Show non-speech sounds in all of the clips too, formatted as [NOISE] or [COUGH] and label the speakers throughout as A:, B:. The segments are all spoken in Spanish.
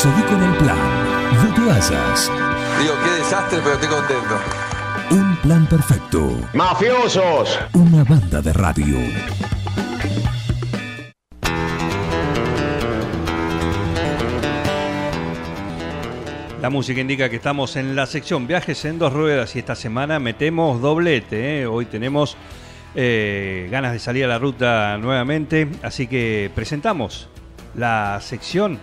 A: Seguí con el plan. No te vayas.
B: Digo, qué desastre, pero estoy contento.
A: Un plan perfecto.
C: ¡Mafiosos!
A: Una banda de radio.
D: La música indica que estamos en la sección Viajes en dos ruedas y esta semana metemos doblete. ¿eh? Hoy tenemos eh, ganas de salir a la ruta nuevamente, así que presentamos la sección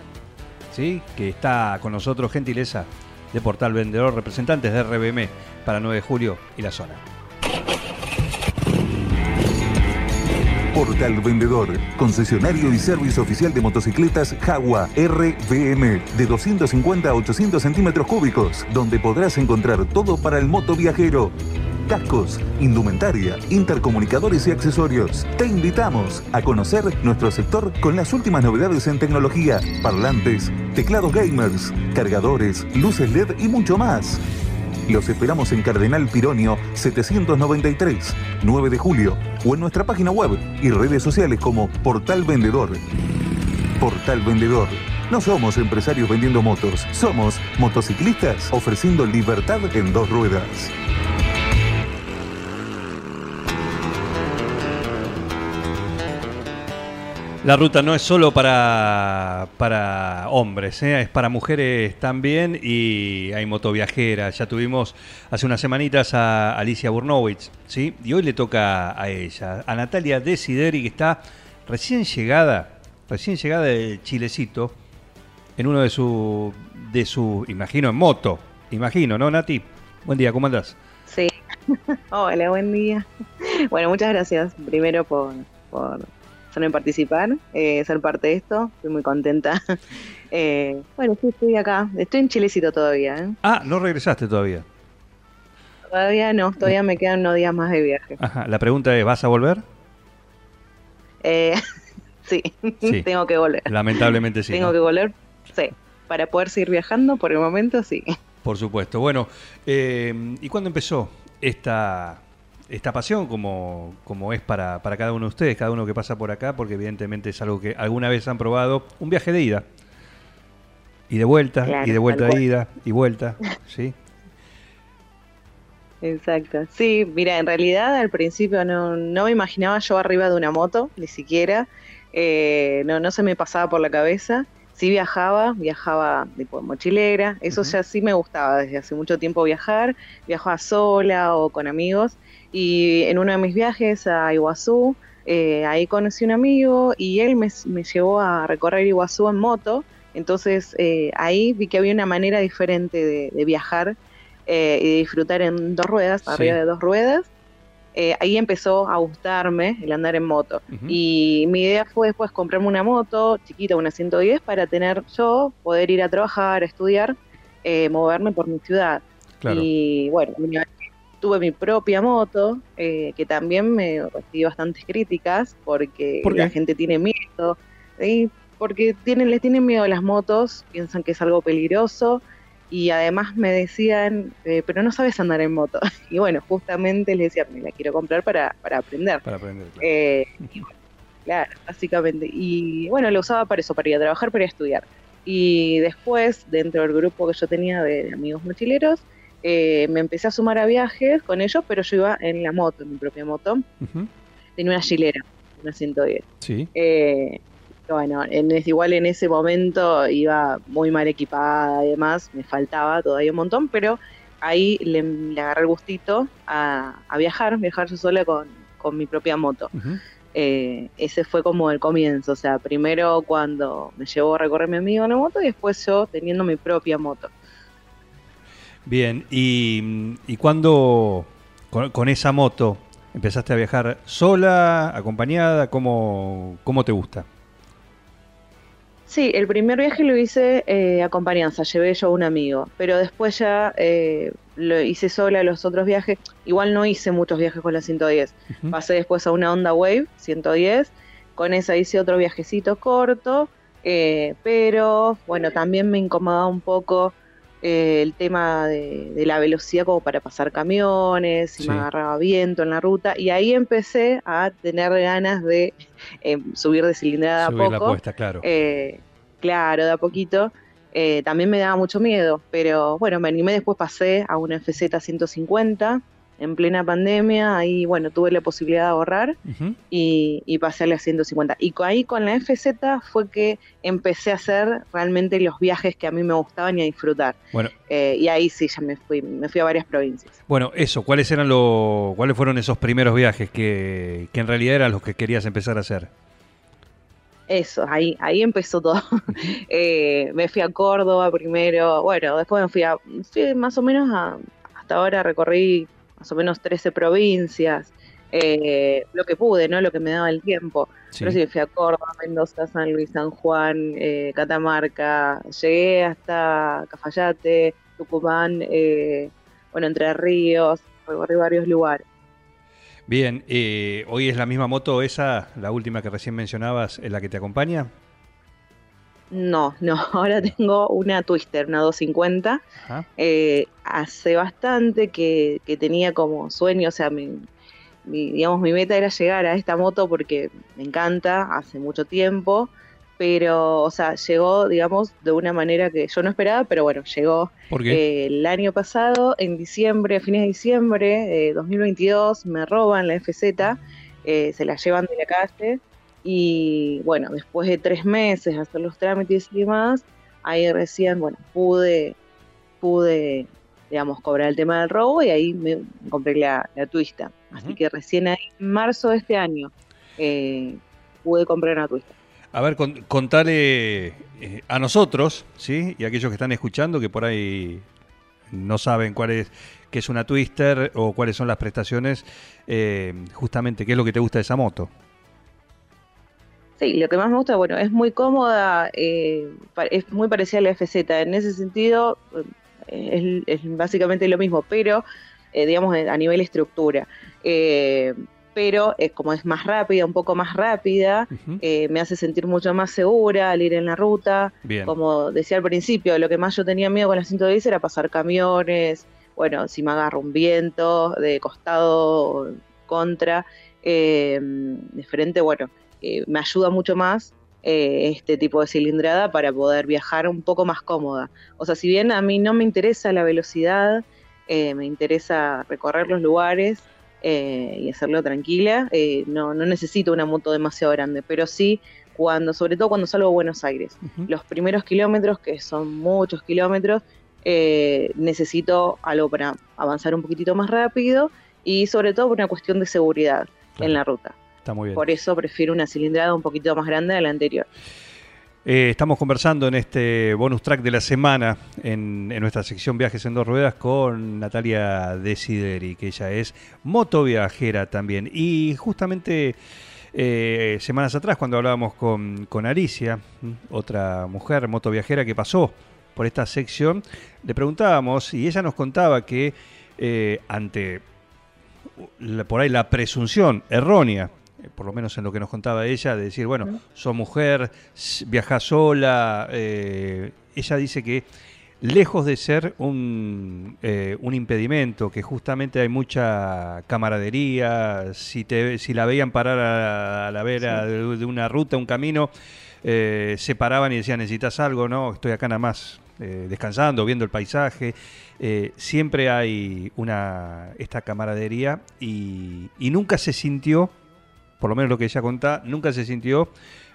D: ¿sí? que está con nosotros, gentileza de Portal Vendedor, representantes de RBM para 9 de julio y la zona.
A: Portal Vendedor, concesionario y servicio oficial de motocicletas Jaguar RVM de 250 a 800 centímetros cúbicos, donde podrás encontrar todo para el moto viajero. Cascos, indumentaria, intercomunicadores y accesorios. Te invitamos a conocer nuestro sector con las últimas novedades en tecnología, parlantes, teclados gamers, cargadores, luces LED y mucho más. Los esperamos en Cardenal Pironio 793, 9 de julio, o en nuestra página web y redes sociales como Portal Vendedor. Portal Vendedor. No somos empresarios vendiendo motos, somos motociclistas ofreciendo libertad en dos ruedas.
D: La ruta no es solo para, para hombres, ¿eh? es para mujeres también y hay motoviajeras. Ya tuvimos hace unas semanitas a Alicia Burnowitz, ¿sí? y hoy le toca a ella, a Natalia Desideri, que está recién llegada, recién llegada de Chilecito, en uno de sus, de su, imagino, en moto, imagino, ¿no, Nati? Buen día, ¿cómo andás?
E: Sí, [LAUGHS] hola, buen día. Bueno, muchas gracias primero por, por en participar, eh, ser parte de esto. Estoy muy contenta. [LAUGHS] Eh, bueno, sí, estoy acá. Estoy en Chilecito todavía. ¿eh?
D: Ah, no regresaste todavía.
E: Todavía no, todavía me quedan unos días más de viaje.
D: Ajá. La pregunta es, ¿vas a volver? [LAUGHS]
E: sí, [LAUGHS] tengo que volver.
D: Lamentablemente sí.
E: Tengo que volver, sí. Para poder seguir viajando, por el momento sí.
D: Por supuesto. Bueno, ¿y cuándo empezó esta esta pasión como, como es para, para, cada uno de ustedes, cada uno que pasa por acá, porque evidentemente es algo que alguna vez han probado, un viaje de ida. Y de vuelta, y de vuelta de ida, y vuelta, [LAUGHS] ¿sí?
E: Exacto. Sí, mira, en realidad al principio no, no me imaginaba yo arriba de una moto, ni siquiera. Eh, no, no se me pasaba por la cabeza. Sí viajaba, viajaba tipo mochilera, eso ya sí me gustaba desde hace mucho tiempo viajar, viajaba sola o con amigos y en uno de mis viajes a Iguazú, eh, ahí conocí un amigo y él me, llevó a recorrer Iguazú en moto. Entonces eh, ahí vi que había una manera diferente de, viajar eh, y de disfrutar en dos ruedas, arriba de dos ruedas. ahí empezó a gustarme el andar en moto. Y mi idea fue después comprarme una moto chiquita, una 110, para tener yo, poder ir a trabajar, a estudiar, moverme por mi ciudad. Y bueno, tuve mi propia moto, eh, que también me recibí bastantes críticas porque la gente tiene miedo, porque tienen, les tienen miedo a las motos, piensan que es algo peligroso y además me decían, eh, pero no sabes andar en moto. [LAUGHS] Y bueno, justamente les decía, me la quiero comprar para, para aprender.
D: Para aprender,
E: claro. Eh, [LAUGHS] claro, básicamente. Y bueno, lo usaba para eso, para ir a trabajar, para ir a estudiar. Y después, dentro del grupo que yo tenía de amigos mochileros, eh, me empecé a sumar a viajes con ellos, pero yo iba en la moto, en mi propia moto. Tenía una chilera, una 110.
D: Sí.
E: Eh, bueno, en, igual en ese momento iba muy mal equipada y demás, me faltaba todavía un montón, pero ahí le, agarré el gustito a, viajar, viajar yo sola con, mi propia moto. Eh, ese fue como el comienzo, o sea, primero cuando me llevó a recorrer mi amigo en la moto y después yo teniendo mi propia moto.
D: Bien, ¿y, y cuándo con, esa moto empezaste a viajar sola, acompañada? ¿Cómo, cómo te gusta?
E: Sí, el primer viaje lo hice eh, acompañanza, llevé yo a un amigo, pero después ya eh, lo hice sola los otros viajes. Igual no hice muchos viajes con la 110. Pasé después a una Honda Wave 110, con esa hice otro viajecito corto, eh, pero bueno, también me incomodaba un poco eh, el tema de, la velocidad como para pasar camiones, si me agarraba viento en la ruta, y ahí empecé a tener ganas de eh, subir de cilindrada a poco.
D: claro.
E: Eh, claro, de a poquito. eh, también me daba mucho miedo, pero bueno, me animé, después pasé a una FZ 150 en plena pandemia, ahí bueno, tuve la posibilidad de ahorrar y, pasé a la 150. Y ahí con la FZ fue que empecé a hacer realmente los viajes que a mí me gustaban y a disfrutar. Bueno. Eh, y ahí sí, ya me fui, me fui a varias provincias.
D: Bueno, eso, ¿cuáles eran los, cuáles fueron esos primeros viajes que, que en realidad eran los que querías empezar a hacer?
E: Eso, ahí, ahí empezó todo. [LAUGHS] Eh, me fui a Córdoba primero, bueno, después me fui a, más o menos a, hasta ahora recorrí más o menos 13 provincias, eh, lo que pude, ¿no? Lo que me daba el tiempo. Pero sí, fui a Córdoba, Mendoza, San Luis, San Juan, eh, Catamarca, llegué hasta Cafayate, Tucumán, bueno, Entre Ríos, recorrí varios lugares.
D: Bien, eh, ¿hoy es la misma moto esa, la última que recién mencionabas, en la que te acompaña?
E: No, no, [LAUGHS] ahora tengo una Twister, una 250. Eh, hace bastante que, tenía como sueño, o sea, mi, digamos, mi meta era llegar a esta moto porque me encanta, hace mucho tiempo pero, o sea, llegó, digamos, de una manera que yo no esperaba, pero bueno, llegó eh, el año pasado, en diciembre, a fines de diciembre de 2022, me roban la FZ, eh, se la llevan de la calle, y bueno, después de tres meses hacer los trámites y demás, ahí recién, bueno, pude, pude, digamos, cobrar el tema del robo y ahí me compré la, la twista. Así que recién en marzo de este año eh, pude comprar una twista.
D: A ver, contale eh, a nosotros, ¿sí? Y a aquellos que están escuchando que por ahí no saben cuál es, qué es una Twister o cuáles son las prestaciones, eh, justamente, ¿qué es lo que te gusta de esa moto?
E: Sí, lo que más me gusta, bueno, es muy cómoda, eh, es muy parecida a la FZ. En ese sentido, es, es básicamente lo mismo, pero, digamos, a nivel estructura pero eh, como es más rápida, un poco más rápida, eh, me hace sentir mucho más segura al ir en la ruta. Como decía al principio, lo que más yo tenía miedo con la 110 era pasar camiones, bueno, si me agarro un viento de costado contra, eh, de frente, bueno, me ayuda mucho más este tipo de cilindrada para poder viajar un poco más cómoda. O sea, si bien a mí no me interesa la velocidad, me interesa recorrer los lugares, eh, y hacerlo tranquila. Eh, no, no necesito una moto demasiado grande, pero sí cuando, sobre todo cuando salgo a Buenos Aires. Los primeros kilómetros, que son muchos kilómetros, eh, necesito algo para avanzar un poquitito más rápido y sobre todo por una cuestión de seguridad en la ruta.
D: Está muy bien.
E: Por eso prefiero una cilindrada un poquito más grande de la anterior.
D: Eh, estamos conversando en este bonus track de la semana en, nuestra sección Viajes en dos ruedas con Natalia Desideri, que ella es motoviajera también. Y justamente eh, semanas atrás, cuando hablábamos con, con Alicia, otra mujer motoviajera que pasó por esta sección, le preguntábamos y ella nos contaba que eh, ante por ahí la presunción errónea por lo menos en lo que nos contaba ella, de decir, bueno, soy mujer, viaja sola. Eh, ella dice que lejos de ser un, eh, un, impedimento, que justamente hay mucha camaradería, si, te, si la veían parar a, la vera de, una ruta, un camino, se paraban y decían, necesitas algo, no, estoy acá nada más descansando, viendo el paisaje. siempre hay una esta camaradería y, y nunca se sintió por lo menos lo que ella contaba, nunca se sintió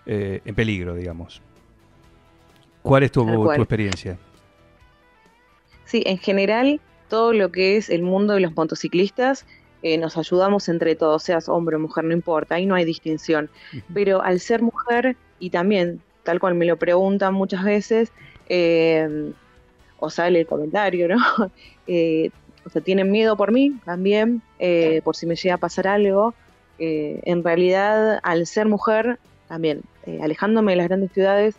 D: eh, en peligro, digamos. ¿Cuál es tu, experiencia?
E: Sí, en general, todo lo que es el mundo de los motociclistas, eh, nos ayudamos entre todos, seas hombre o mujer, no importa, ahí no hay distinción. Pero al ser mujer, y también, tal cual me lo preguntan muchas veces, eh, o sale el comentario, ¿no? [LAUGHS] o sea, tienen miedo por mí también, por si me llega a pasar algo. Eh, en realidad al ser mujer, también eh, alejándome de las grandes ciudades,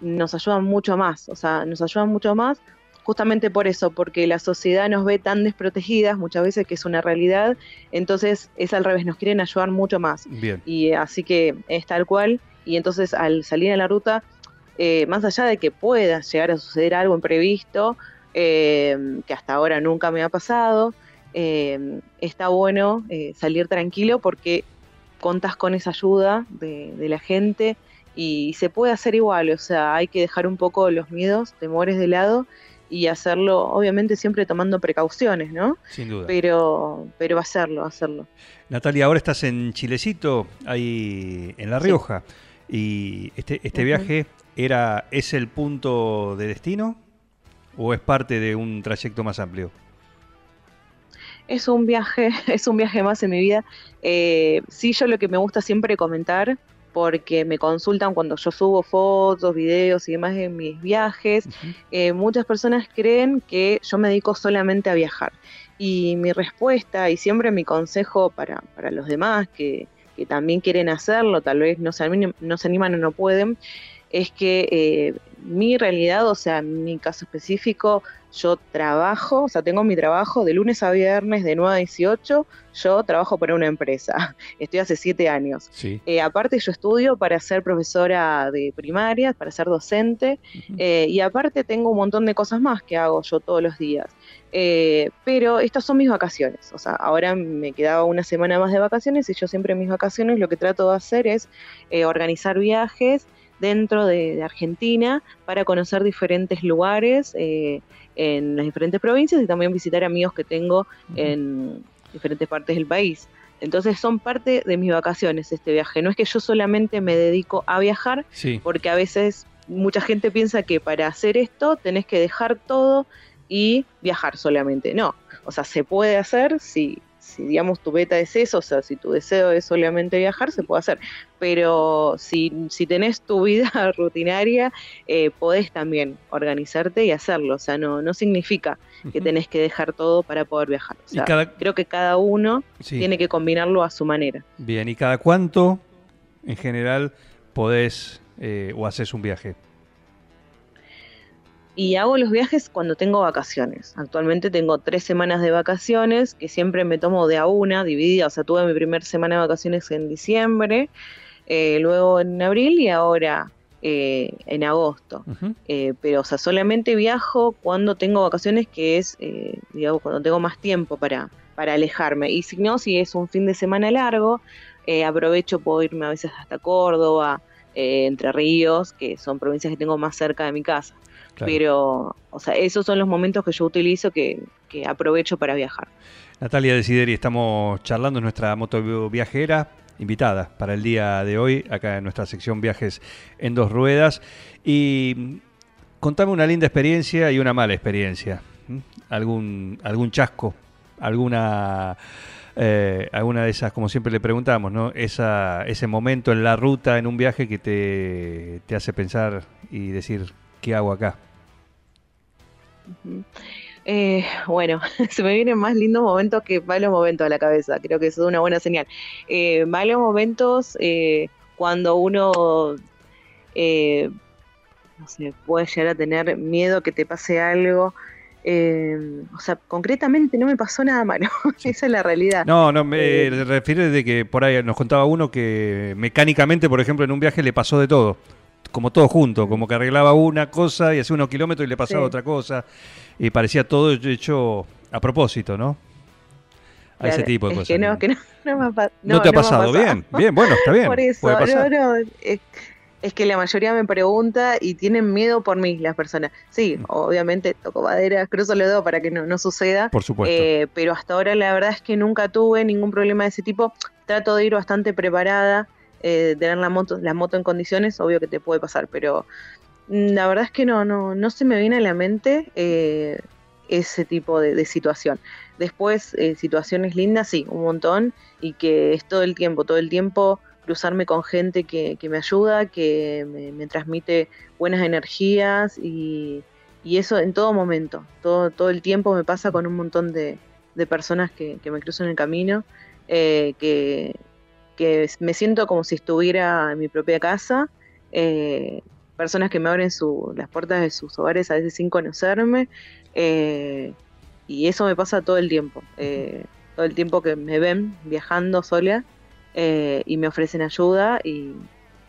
E: nos ayudan mucho más, o sea, nos ayudan mucho más justamente por eso, porque la sociedad nos ve tan desprotegidas muchas veces que es una realidad, entonces es al revés, nos quieren ayudar mucho más. Y eh, así que es tal cual, y entonces al salir en la ruta, más allá de que pueda llegar a suceder algo imprevisto, que hasta ahora nunca me ha pasado, eh, está bueno eh, salir tranquilo porque contas con esa ayuda de, la gente y se puede hacer igual, o sea, hay que dejar un poco los miedos, temores de lado y hacerlo, obviamente siempre tomando precauciones, ¿no?
D: Sin duda.
E: Pero, pero hacerlo, hacerlo.
D: Natalia, ahora estás en Chilecito, ahí en La Rioja, y este, este viaje era, ¿es el punto de destino o es parte de un trayecto más amplio?
E: Es un viaje, [LAUGHS] es un viaje más en mi vida. Eh, sí, yo lo que me gusta siempre comentar porque me consultan cuando yo subo fotos, videos y demás de mis viajes. Eh, muchas personas creen que yo me dedico solamente a viajar. Y mi respuesta y siempre mi consejo para, para los demás que, que, también quieren hacerlo, tal vez no se, animan, no se animan o no pueden, es que eh, mi realidad, o sea, mi caso específico, yo trabajo, o sea, tengo mi trabajo de lunes a viernes de 9 a 18, yo trabajo para una empresa, [LAUGHS] estoy hace 7 años. Eh, aparte yo estudio para ser profesora de primaria, para ser docente, eh, y aparte tengo un montón de cosas más que hago yo todos los días. Eh, pero estas son mis vacaciones, o sea, ahora me quedaba una semana más de vacaciones y yo siempre en mis vacaciones lo que trato de hacer es organizar viajes, dentro de, Argentina para conocer diferentes lugares eh, en las diferentes provincias y también visitar amigos que tengo en diferentes partes del país. Entonces son parte de mis vacaciones este viaje. No es que yo solamente me dedico a viajar, porque a veces mucha gente piensa que para hacer esto tenés que dejar todo y viajar solamente. No, o sea, se puede hacer si, si digamos tu beta es eso, o sea, si tu deseo es solamente viajar, se puede hacer. Pero si, si tenés tu vida [LAUGHS] rutinaria, eh, podés también organizarte y hacerlo. O sea, no, no significa que tenés que dejar todo para poder viajar. O sea, creo que cada uno tiene que combinarlo a su manera.
D: Bien, ¿y cada cuánto en general podés eh, o haces un viaje?
E: Y hago los viajes cuando tengo vacaciones. Actualmente tengo tres semanas de vacaciones que siempre me tomo de a una, dividida. O sea, tuve mi primera semana de vacaciones en diciembre, eh, luego en abril y ahora eh, en agosto. Eh, pero, o sea, solamente viajo cuando tengo vacaciones, que es, digamos, cuando tengo más tiempo para, para alejarme. Y si no, si es un fin de semana largo, aprovecho, puedo irme a veces hasta Córdoba, Entre Ríos, que son provincias que tengo más cerca de mi casa. Pero, o sea, esos son los momentos que yo utilizo que, aprovecho para viajar.
D: Natalia Desideri, estamos charlando en nuestra moto viajera invitada para el día de hoy, acá en nuestra sección Viajes en dos ruedas. Y contame una linda experiencia y una mala experiencia. ¿Algún, algún chasco? ¿Alguna, eh, alguna de esas, como siempre le preguntamos, ¿no? Esa, ese momento en la ruta, en un viaje que te, te hace pensar y decir, ¿qué hago acá?
E: Eh, bueno, [LAUGHS] se me vienen más lindos momentos que malos momentos a la cabeza. Creo que eso es una buena señal. Eh, malos momentos eh, cuando uno, no sé, puede llegar a tener miedo que te pase algo. o sea, concretamente no me pasó nada malo. [LAUGHS] Esa es la realidad.
D: No, no, me refiero de que por ahí nos contaba uno que mecánicamente, por ejemplo, en un viaje le pasó de todo como todo junto, como que arreglaba una cosa y hacía unos kilómetros y le pasaba otra cosa. Y parecía todo hecho a propósito, ¿no? A ese tipo de cosas.
E: Que no, que [LAUGHS] no,
D: no, te ha pasado? bien, bien, bueno, está bien. [LAUGHS] Por eso, no,
E: es, que la mayoría me pregunta y tienen miedo por mí las personas. Sí, mm. obviamente toco madera, cruzo los dedos para que no, suceda.
D: Por supuesto.
E: Eh, pero hasta ahora la verdad es que nunca tuve ningún problema de ese tipo. Trato de ir bastante preparada eh, tener la moto, la moto en condiciones, obvio que te puede pasar, pero la verdad es que no, no, no se me viene a la mente eh, ese tipo de, situación. Después, eh, situaciones lindas, sí, un montón, y que es todo el tiempo, todo el tiempo cruzarme con gente que, me ayuda, que me, transmite buenas energías y, eso en todo momento, todo, todo el tiempo me pasa con un montón de, personas que, me cruzan el camino, que, que me siento como si estuviera en mi propia casa, eh, personas que me abren su, las puertas de sus hogares a veces sin conocerme, eh, y eso me pasa todo el tiempo, eh, todo el tiempo que me ven viajando sola y me ofrecen ayuda y,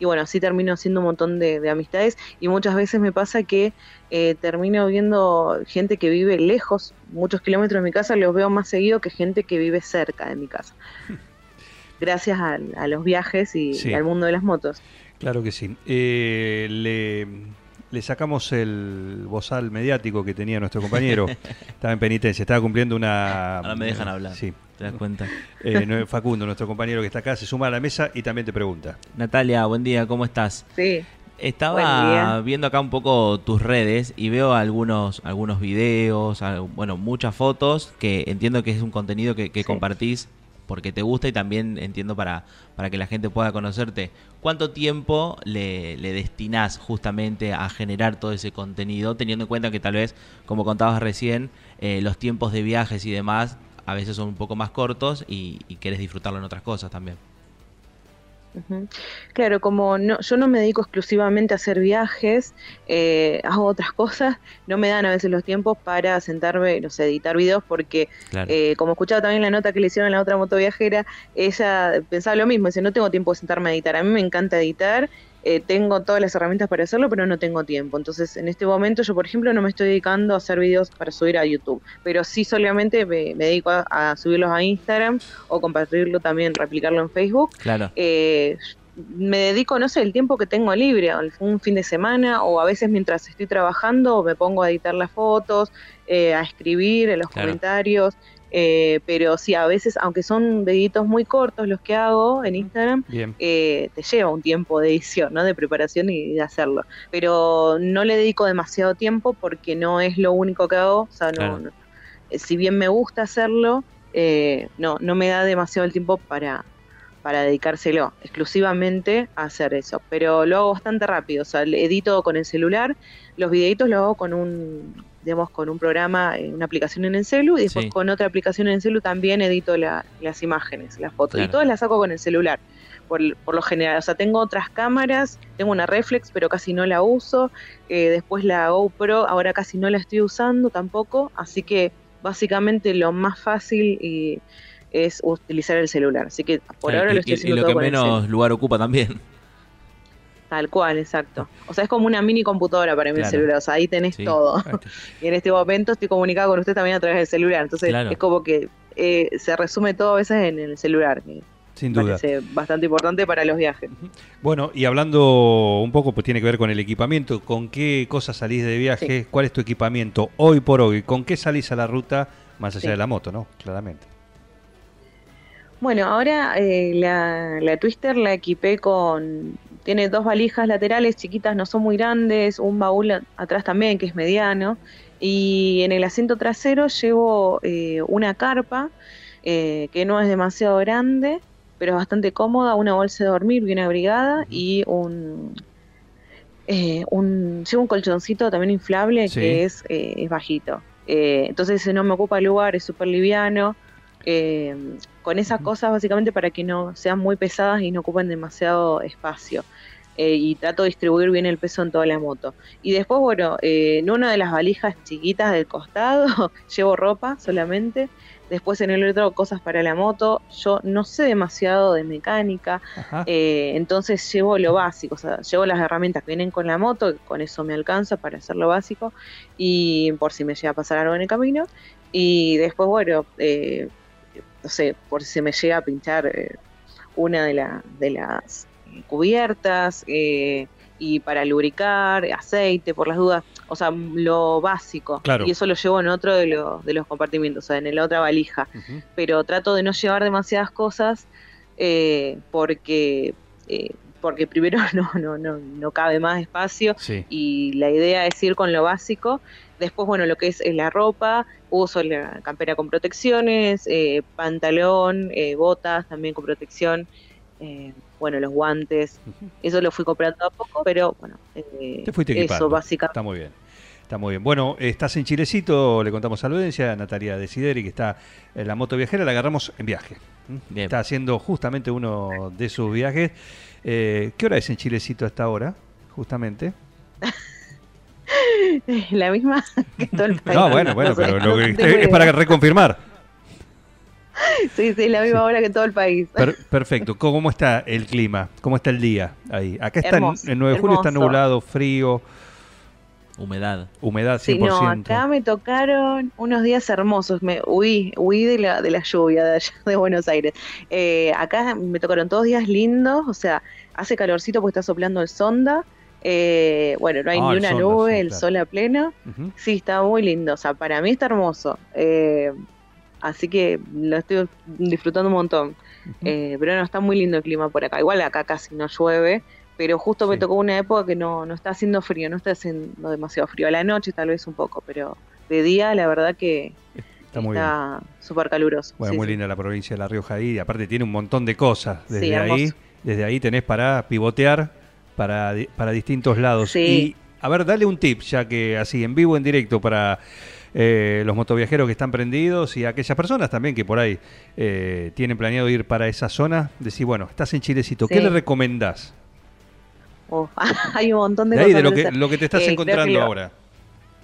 E: bueno, así termino haciendo un montón de, amistades y muchas veces me pasa que termino viendo gente que vive lejos, muchos kilómetros de mi casa, los veo más seguido que gente que vive cerca de mi casa. Gracias a, los viajes y, al mundo de las motos.
D: Claro que sí. Eh, le, le sacamos el bozal mediático que tenía nuestro compañero. [LAUGHS] estaba en penitencia, estaba cumpliendo una...
C: Ahora me dejan hablar.
D: Sí.
C: ¿Te das cuenta?
D: Eh, [LAUGHS] Facundo, nuestro compañero que está acá, se suma a la mesa y también te pregunta.
C: Natalia, buen día, ¿cómo estás?
E: Sí.
C: Estaba viendo acá un poco tus redes y veo algunos, algunos videos, bueno, muchas fotos que entiendo que es un contenido que, que
E: Sí.
C: compartís porque te gusta y también entiendo para, para que la gente pueda conocerte. ¿Cuánto tiempo le, le justamente a generar todo ese contenido, teniendo en cuenta que tal vez, como contabas recién, eh, los tiempos de viajes y demás a veces son un poco más cortos y, y querés disfrutarlo en otras cosas también?
E: Claro, como no, yo no me dedico exclusivamente a hacer viajes, eh, hago otras cosas, no me dan a veces los tiempos para sentarme, no sé, editar videos, porque
C: Claro.
E: eh, como escuchaba también la nota que le hicieron a la otra motoviajera, ella pensaba lo mismo, dice, no tengo tiempo de sentarme a editar, a mí me encanta editar, eh, tengo todas las herramientas para hacerlo, pero no tengo tiempo. Entonces, en este momento yo, por ejemplo, no me estoy dedicando a hacer videos para subir a YouTube, pero sí solamente me, me dedico a, a subirlos a Instagram o compartirlo también, replicarlo en Facebook
C: Claro.
E: eh, me dedico, no sé, el tiempo que tengo libre, un fin de semana o a veces mientras estoy trabajando me pongo a editar las fotos, eh, a escribir en los
C: Claro.
E: comentarios, eh, pero sí, a veces, aunque son deditos muy cortos los que hago en Instagram, eh, te lleva un tiempo de edición, ¿no? De preparación y de hacerlo. Pero no le dedico demasiado tiempo porque no es lo único que hago. O sea, no,
C: Claro.
E: no- eh, si bien me gusta hacerlo, eh, no, no me da demasiado el tiempo para, para dedicárselo exclusivamente a hacer eso. Pero lo hago bastante rápido. O sea, edito con el celular, los videitos los hago con un digamos, con un programa, eh, una aplicación en el celu, y después
C: Sí.
E: con otra aplicación en el celu también edito la- las imágenes, las fotos,
C: Claro.
E: y todas las saco con el celular por, por lo general. O sea, tengo otras cámaras, tengo una reflex, pero casi no la uso. Eh, después la GoPro, ahora casi no la estoy usando tampoco. Así que básicamente lo más fácil y es utilizar el celular. Así que por
C: Claro,
E: ahora
C: y,
E: lo estoy
C: y- y
E: haciendo
C: lo
E: todo
C: que
E: con
C: menos lugar ocupa también.
E: Tal cual, exacto. O sea, es como una mini computadora para mí
C: Claro.
E: el celular. O sea, ahí tenés
C: Sí.
E: todo. [LAUGHS] Y en este momento estoy comunicada con usted también a través del celular. Entonces
C: Claro.
E: es como que eh, se resume todo a veces en el celular. que
D: Sin duda.
E: parece bastante importante para los viajes.
D: Bueno, y hablando un poco, pues tiene que ver con el equipamiento. ¿Con qué cosas salís de viaje? ¿Cuál es tu equipamiento hoy por hoy? ¿Con qué salís a la ruta más allá
E: Sí.
D: de la moto, no? Claramente.
E: Bueno, ahora eh, la, la Twister la equipé con... Tiene dos valijas laterales chiquitas, no son muy grandes, un baúl atrás también que es mediano. Y en el asiento trasero llevo eh, una carpa eh, que no es demasiado grande, pero es bastante cómoda, una bolsa de dormir bien abrigada y un... eh, un llevo un colchoncito también inflable
D: Sí.
E: que es, eh, es bajito. Eh, entonces no me ocupa lugar, es súper liviano. Eh, con esas cosas básicamente para que no sean muy pesadas y no ocupen demasiado espacio. Eh, y trato de distribuir bien el peso en toda la moto. Y después, bueno, eh, en una de las valijas chiquitas del costado [LAUGHS] llevo ropa solamente. Después en el otro cosas para la moto. Yo no sé demasiado de mecánica, eh, entonces llevo lo básico, o sea, llevo las herramientas que vienen con la moto, con eso me alcanza para hacer lo básico y por si me llega a pasar algo en el camino. Y después, bueno, no sé, por si se me llega a pinchar eh, una de, la- de las cubiertas eh, y para lubricar, aceite, por las dudas, o sea, lo básico.
D: Claro.
E: Y eso lo llevo en otro de, los de los compartimientos, o sea, en la otra valija pero trato de no llevar demasiadas cosas eh, porque eh, porque primero [LAUGHS] no, no, no, no cabe más espacio
D: Sí.
E: y la idea es ir con lo básico. Después, bueno, lo que es, la ropa, uso la campera con protecciones, eh, pantalón, eh, botas también con protección, eh, bueno, los guantes. Eso lo fui comprando a poco, pero bueno, eh,
D: Te fuiste
E: eso básicamente.
D: Está muy bien. Está muy bien. Bueno, estás en Chilecito, le contamos a la audiencia, Natalia Desideri, que está en la moto viajera, la agarramos en viaje.
C: Bien.
D: Está haciendo justamente uno de sus viajes. Eh, ¿Qué hora es en Chilecito hasta ahora? Justamente. [LAUGHS]
E: La misma que todo el [LAUGHS] país.
D: No, bueno, bueno,
E: No
D: pero lo que- es para reconfirmar. [LAUGHS]
E: Sí, sí, la misma hora que todo el país.
D: Per- perfecto. ¿Cómo está el clima? ¿Cómo está el día ahí? Acá está
E: Hermoso,
D: en 9 de julio, está nublado, frío.
C: Humedad.
D: Humedad 100%.
E: Sí, no, acá me tocaron unos días hermosos. Me huí, huí de la, de la lluvia de allá de Buenos Aires. Eh, acá me tocaron todos días lindos, o sea, hace calorcito porque está soplando el sonda. Eh, bueno, no hay
D: Ah,
E: ni
D: el
E: una
D: sonda,
E: nube,
D: sí,
E: el
D: claro.
E: sol a pleno. Sí, está muy lindo. O sea, para mí está hermoso. Eh, así que lo estoy disfrutando un montón. Eh, pero no, está muy lindo el clima por acá. Igual acá casi no llueve, pero justo me tocó una época que no, no está haciendo frío, no está haciendo demasiado frío. A la noche tal vez un poco, pero de día la verdad que
D: Está
E: súper caluroso.
D: Bueno,
E: Sí,
D: muy
E: sí.
D: linda la provincia de La Rioja ahí. y Aparte tiene un montón de cosas. Desde ahí, desde ahí tenés para pivotear para, para distintos lados. Y a ver, dale un tip, ya que así en vivo, en directo, para eh, los motoviajeros que están prendidos y aquellas personas también que por ahí eh, tienen planeado ir para esa zona. Decir, bueno, estás en Chilecito, ¿qué le recomendás? [LAUGHS]
E: Hay un montón de
D: De ahí,
E: cosas
D: de lo que,
E: hacer.
D: lo que te estás
E: Eh,
D: encontrando ahora.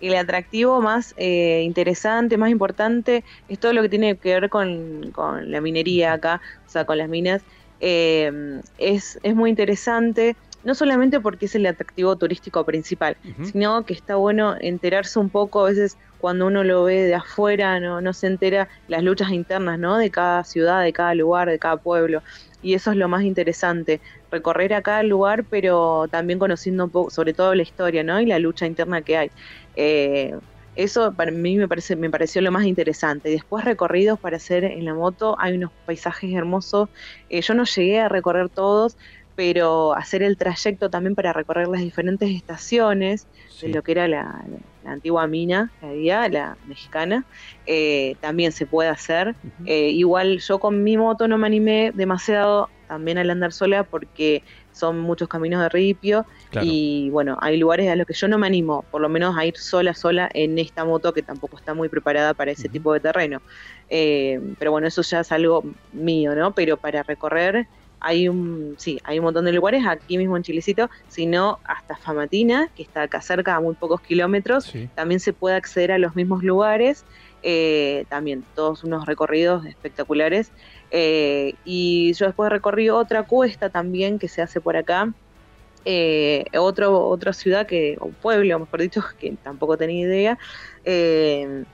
E: El atractivo más eh, interesante, más importante, es todo lo que tiene que ver con, con la minería acá, o sea, con las minas. Eh, es, es muy interesante, no solamente porque es el atractivo turístico principal, sino que está bueno enterarse un poco, a veces cuando uno lo ve de afuera, no, no se entera las luchas internas, ¿no? De cada ciudad, de cada lugar, de cada pueblo. Y eso es lo más interesante, recorrer a cada lugar, pero también conociendo un poco, sobre todo la historia, ¿no? Y la lucha interna que hay. Eh, eso para mí me parece me pareció lo más interesante. Y después recorridos para hacer en la moto, hay unos paisajes hermosos. Eh, yo no llegué a recorrer todos, pero hacer el trayecto también para recorrer las diferentes estaciones
D: Sí.
E: de lo que era la, la- la antigua mina que había, la mexicana, eh, también se puede hacer. Eh, igual yo con mi moto no me animé demasiado también al andar sola porque son muchos caminos de ripio
D: Claro.
E: y bueno, hay lugares a los que yo no me animo, por lo menos a ir sola, sola en esta moto que tampoco está muy preparada para ese tipo de terreno. Eh, pero bueno, eso ya es algo mío, ¿no? Pero para recorrer hay un, sí, hay un montón de lugares aquí mismo en Chilecito, sino hasta Famatina, que está acá cerca a muy pocos kilómetros,
D: Sí.
E: también se puede acceder a los mismos lugares, eh, también todos unos recorridos espectaculares. Eh, y yo después recorrí otra cuesta también que se hace por acá, eh, otro, otra ciudad que, o pueblo, mejor dicho, [LAUGHS] que tampoco tenía idea, eh,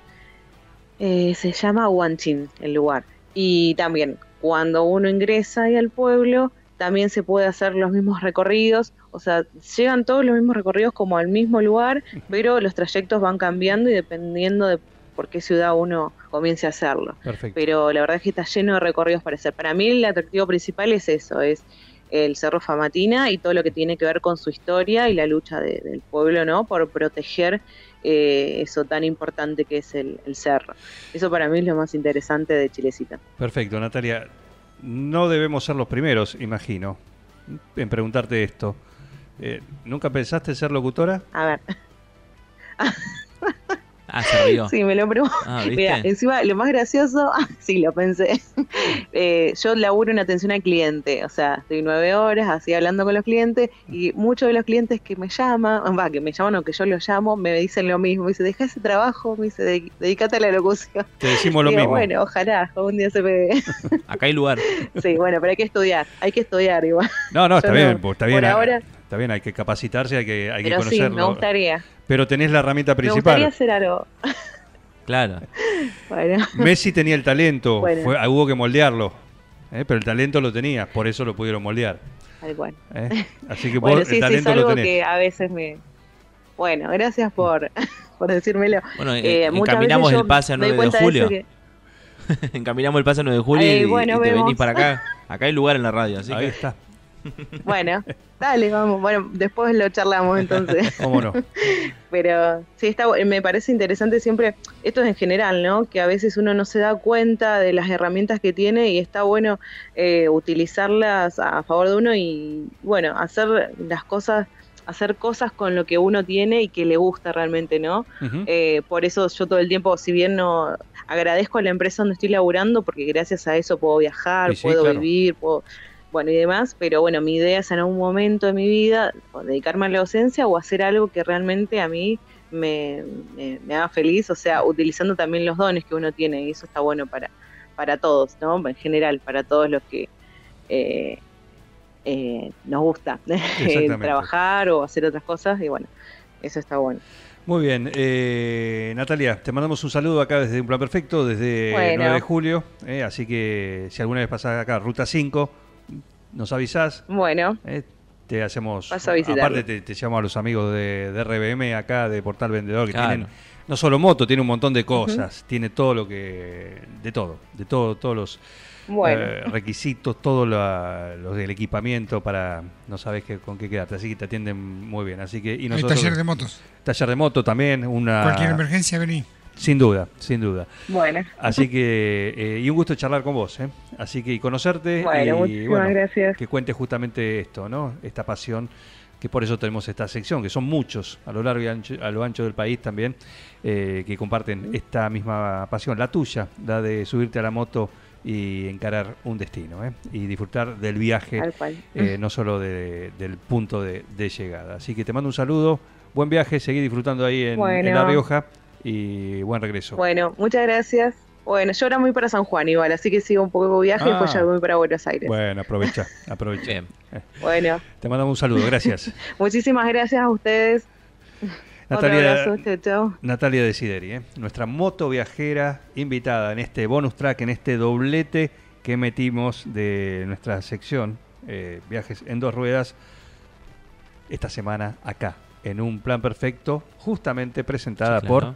E: eh, se llama Huanchín el lugar. Y también cuando uno ingresa ahí al pueblo, también se puede hacer los mismos recorridos, o sea, llegan todos los mismos recorridos como al mismo lugar, [LAUGHS] pero los trayectos van cambiando y dependiendo de por qué ciudad uno comience a hacerlo.
D: Perfecto.
E: Pero la verdad es que está lleno de recorridos para hacer. Para mí el atractivo principal es eso, es el Cerro Famatina y todo lo que tiene que ver con su historia y la lucha de- del pueblo, ¿no? Por proteger eh, eso tan importante que es el, el cerro. Eso para mí es lo más interesante de Chilecita.
D: Perfecto, Natalia. No debemos ser los primeros, imagino, en preguntarte esto. Eh, ¿Nunca pensaste ser locutora?
E: A ver, [LAUGHS]
C: Ah, se rió.
E: sí, me lo pregunto.
C: Ah. [LAUGHS]
E: Mira, encima lo más gracioso, [LAUGHS] sí, lo pensé. [LAUGHS] Eh, yo laburo en atención al cliente, o sea, estoy nueve horas así hablando con los clientes y muchos de los clientes que me llaman, va, que me llaman o que yo los llamo, me dicen lo mismo. Me dice, deja ese trabajo, me dice, "de- dedícate a la locución.
D: Te decimos lo
E: Digo,
D: mismo.
E: Bueno, ojalá, un día se pegue.
C: Acá hay lugar.
E: sí, bueno, pero hay que estudiar, hay que estudiar igual.
D: No, no, está
E: Yo
D: bien,
E: no.
D: pues, está bien.
E: Por
D: ah,
E: ahora-
D: Está bien, hay que capacitarse, hay que, hay que
E: Pero sí,
D: conocerlo.
E: me gustaría.
D: Pero tenés la herramienta
E: Me
D: principal.
E: gustaría hacer algo.
C: Claro. [LAUGHS]
E: Bueno,
D: Messi tenía el talento,
E: Bueno.
D: fue- ah, hubo que moldearlo. ¿eh? Pero el talento lo tenía, por eso lo pudieron moldear.
E: tal cual.
D: ¿eh? Así que [LAUGHS]
E: Bueno,
D: vos
E: sí,
D: el
E: sí, es
D: talento lo
E: algo
D: tenés.
E: que a veces me... Bueno, gracias por, [LAUGHS] por decírmelo.
C: Bueno,
E: Eh,
C: eh, encaminamos el pase a
E: me doy
C: 9 de julio.
E: que-
C: Encaminamos el pase a 9 de julio
E: Ay,
C: y,
E: bueno,
C: y te
E: vemos.
C: venís para acá. Acá hay lugar en la radio, así
D: Ahí
C: que
D: está,
E: Bueno, dale, vamos. Bueno, después lo charlamos entonces. [LAUGHS]
D: cómo no. [LAUGHS]
E: Pero sí, está, me parece interesante siempre, esto es en general, ¿no? Que a veces uno no se da cuenta de las herramientas que tiene y está bueno eh, utilizarlas a favor de uno y, bueno, hacer las cosas, hacer cosas con lo que uno tiene y que le gusta realmente, ¿no? Eh, por eso yo todo el tiempo, si bien no agradezco a la empresa donde estoy laburando, porque gracias a eso puedo viajar,
D: sí,
E: puedo
D: claro.
E: vivir, puedo, bueno, y demás, pero bueno, mi idea es en algún momento de mi vida o dedicarme a la docencia o hacer algo que realmente a mí me, me- me haga feliz, o sea, utilizando también los dones que uno tiene, y eso está bueno para, para todos, ¿no? En general, para todos los que eh, eh, nos gusta [LAUGHS] trabajar o hacer otras cosas, y bueno, eso está bueno.
D: Muy bien, eh, Natalia, te mandamos un saludo acá desde Un Plan Perfecto, desde
E: Bueno.
D: 9 de julio, eh, así que si alguna vez pasás acá, Ruta 5, nos avisás,
E: Bueno,
D: eh, te hacemos...
E: Paso a
D: aparte te, te llamo a los amigos de, de RBM acá, de Portal Vendedor, que
C: Claro.
D: tienen no solo moto, tiene un montón de cosas, tiene todo lo que... de todo, de todo, todos los...
E: bueno.
D: eh, requisitos, todo lo, lo del equipamiento para no sabes qué, con qué quedarte, así que te atienden muy bien, así que y
F: Hay
D: nosotros
F: taller de motos.
D: taller de moto también, una
F: Cualquier emergencia, vení.
D: Sin duda, sin duda.
E: Bueno,
D: Así que, eh, y un gusto charlar con vos, ¿eh? Así que, y conocerte.
E: Bueno,
D: y,
E: muchísimas gracias.
D: Que cuentes justamente esto, ¿no? Esta pasión, que por eso tenemos esta sección, que son muchos a lo largo y ancho, a lo ancho del país también, eh, que comparten esta misma pasión, la tuya, la de subirte a la moto y encarar un destino, ¿eh? Y disfrutar del viaje, eh, no solo de- del punto de, de llegada. Así que te mando un saludo, buen viaje, seguí disfrutando ahí en. La Rioja y buen regreso.
E: Bueno, muchas gracias. Bueno, yo ahora voy para San Juan igual, así que sigo un poco de viaje y después
D: Ah.
E: ya voy para Buenos Aires. Bueno,
D: Bueno, aprovecha, [LAUGHS] aprovecha.
C: Bien.
D: Te mandamos un saludo, gracias. [LAUGHS]
E: muchísimas gracias a ustedes. [LAUGHS]
D: Natalia,
E: abrazo, chao, chao.
D: Natalia Desideri, ¿eh? nuestra moto viajera invitada en este bonus track, en este doblete que metimos de nuestra sección eh, Viajes en dos ruedas, esta semana acá, en un plan perfecto, justamente presentada
C: Sí, claro.
D: por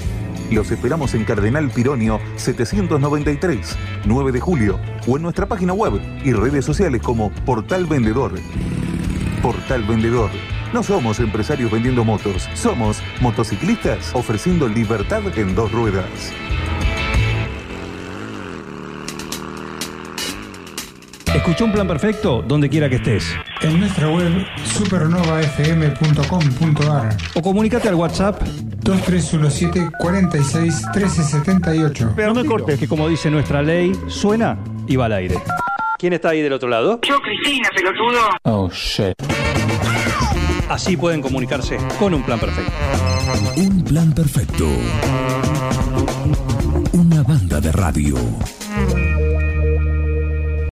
A: Los esperamos en Cardenal Pironio 793, 9 de julio, o en nuestra página web y redes sociales como Portal Vendedor. Portal Vendedor. No somos empresarios vendiendo motos, somos motociclistas ofreciendo libertad en dos ruedas.
D: Escucha un plan perfecto donde quiera que estés.
F: En nuestra web supernovafm.com.ar
D: O comunícate al WhatsApp
F: 2317 46 1378.
D: Pero no me cortes, que como dice nuestra ley, suena y va al aire. ¿Quién está ahí del otro lado?
G: Yo, Cristina, pelotudo.
H: Oh shit.
D: Así pueden comunicarse con un plan perfecto.
I: Un plan perfecto. Una banda de radio.